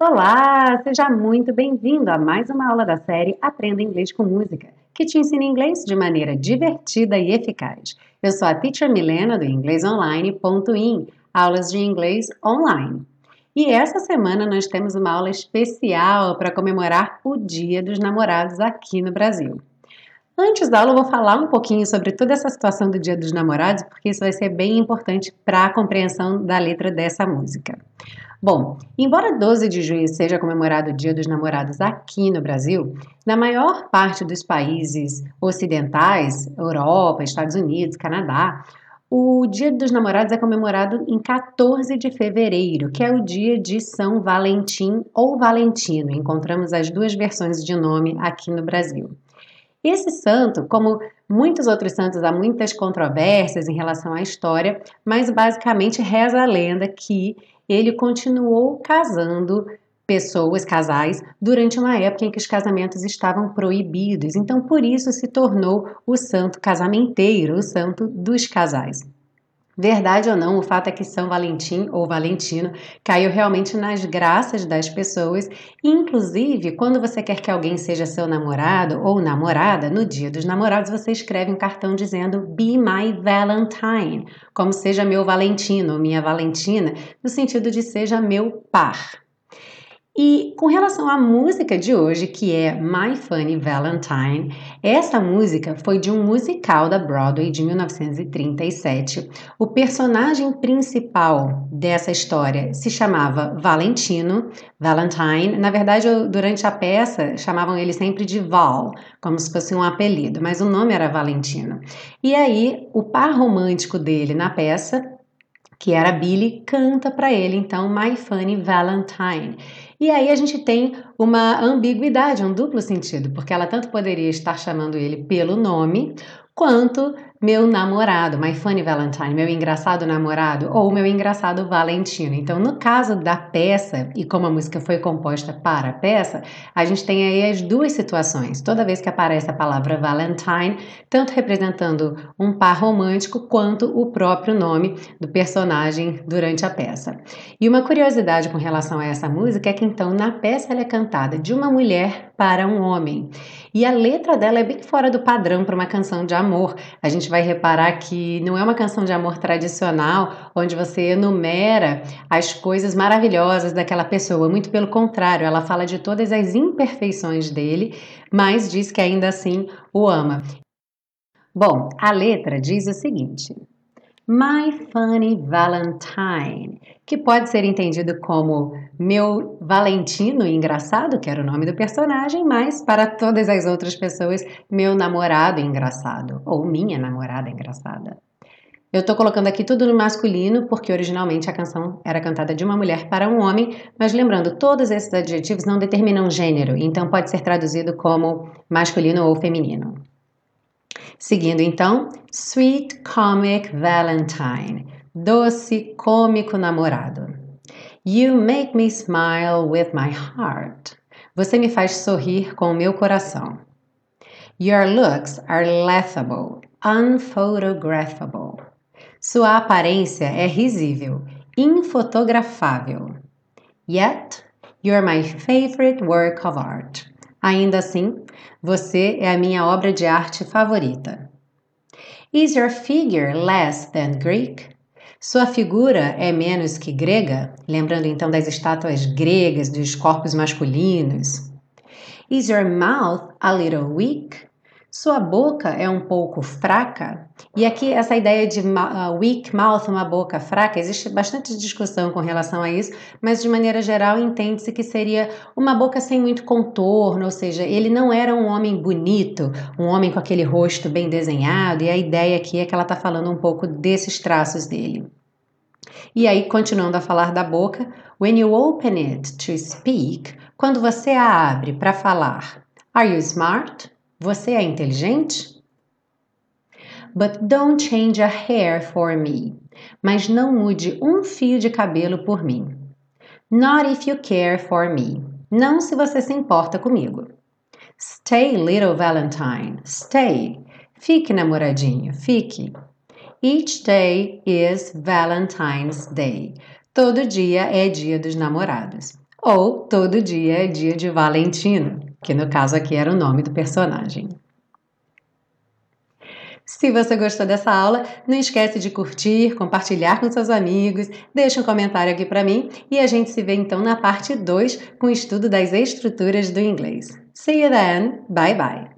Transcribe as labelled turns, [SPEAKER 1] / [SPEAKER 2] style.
[SPEAKER 1] Olá, seja muito bem-vindo a mais uma aula da série Aprenda Inglês com Música, que te ensina inglês de maneira divertida e eficaz. Eu sou a Teacher Milena do inglesonline.in, aulas de inglês online. E essa semana nós temos uma aula especial para comemorar o Dia dos Namorados aqui no Brasil. Antes da aula, eu vou falar um pouquinho sobre toda essa situação do Dia dos Namorados, porque isso vai ser bem importante para a compreensão da letra dessa música. Bom, embora 12 de junho seja comemorado o Dia dos Namorados aqui no Brasil, na maior parte dos países ocidentais, Europa, Estados Unidos, Canadá, o Dia dos Namorados é comemorado em 14 de fevereiro, que é o dia de São Valentim ou Valentino. Encontramos as duas versões de nome aqui no Brasil. Esse santo, como muitos outros santos, há muitas controvérsias em relação à história, mas basicamente reza a lenda que ele continuou casando pessoas, casais, durante uma época em que os casamentos estavam proibidos. Então, por isso se tornou o santo casamenteiro, o santo dos casais. Verdade ou não, o fato é que São Valentim ou Valentino caiu realmente nas graças das pessoas. Inclusive, quando você quer que alguém seja seu namorado ou namorada, no dia dos namorados você escreve um cartão dizendo Be my Valentine, como seja meu Valentino ou minha Valentina, no sentido de seja meu par. E com relação à música de hoje, que é My Funny Valentine, essa música foi de um musical da Broadway de 1937. O personagem principal dessa história se chamava Valentino, Valentine. Na verdade, durante a peça, chamavam ele sempre de Val, como se fosse um apelido, mas o nome era Valentino. E aí, o par romântico dele na peça, que era Billy, canta para ele então My Funny Valentine. E aí a gente tem uma ambiguidade, um duplo sentido, porque ela tanto poderia estar chamando ele pelo nome, quanto meu namorado, my funny Valentine, meu engraçado namorado ou meu engraçado Valentino. Então, no caso da peça e como a música foi composta para a peça, a gente tem aí as duas situações. Toda vez que aparece a palavra Valentine, tanto representando um par romântico quanto o próprio nome do personagem durante a peça. E uma curiosidade com relação a essa música é que então na peça ela é cantada de uma mulher para um homem. E a letra dela é bem fora do padrão para uma canção de amor. A gente vai reparar que não é uma canção de amor tradicional, onde você enumera as coisas maravilhosas daquela pessoa. Muito pelo contrário, ela fala de todas as imperfeições dele, mas diz que ainda assim o ama. Bom, a letra diz o seguinte: My Funny Valentine, que pode ser entendido como meu Valentino engraçado, que era o nome do personagem, mas para todas as outras pessoas, meu namorado engraçado ou minha namorada engraçada. Eu estou colocando aqui tudo no masculino porque originalmente a canção era cantada de uma mulher para um homem, mas lembrando, todos esses adjetivos não determinam gênero, então pode ser traduzido como masculino ou feminino. Seguindo então, Sweet Comic Valentine, doce cômico namorado. You make me smile with my heart. Você me faz sorrir com o meu coração. Your looks are laughable, unphotographable. Sua aparência é risível, infotografável. Yet, you're my favorite work of art. Ainda assim, você é a minha obra de arte favorita. Is your figure less than Greek? Sua figura é menos que grega? Lembrando então das estátuas gregas, dos corpos masculinos. Is your mouth a little weak? Sua boca é um pouco fraca? E aqui essa ideia de uh, weak mouth, uma boca fraca, existe bastante discussão com relação a isso, mas de maneira geral entende-se que seria uma boca sem muito contorno, ou seja, ele não era um homem bonito, um homem com aquele rosto bem desenhado, e a ideia aqui é que ela está falando um pouco desses traços dele. E aí, continuando a falar da boca, when you open it to speak, quando você a abre para falar, are you smart? Você é inteligente? But don't change a hair for me. Mas não mude um fio de cabelo por mim. Not if you care for me. Não se você se importa comigo. Stay, little Valentine. Stay. Fique, namoradinho. Fique. Each day is Valentine's Day. Todo dia é dia dos namorados. Ou todo dia é dia de Valentina, que no caso aqui era o nome do personagem. Se você gostou dessa aula, não esquece de curtir, compartilhar com seus amigos, deixa um comentário aqui para mim e a gente se vê então na parte 2 com o estudo das estruturas do inglês. See you then. Bye bye.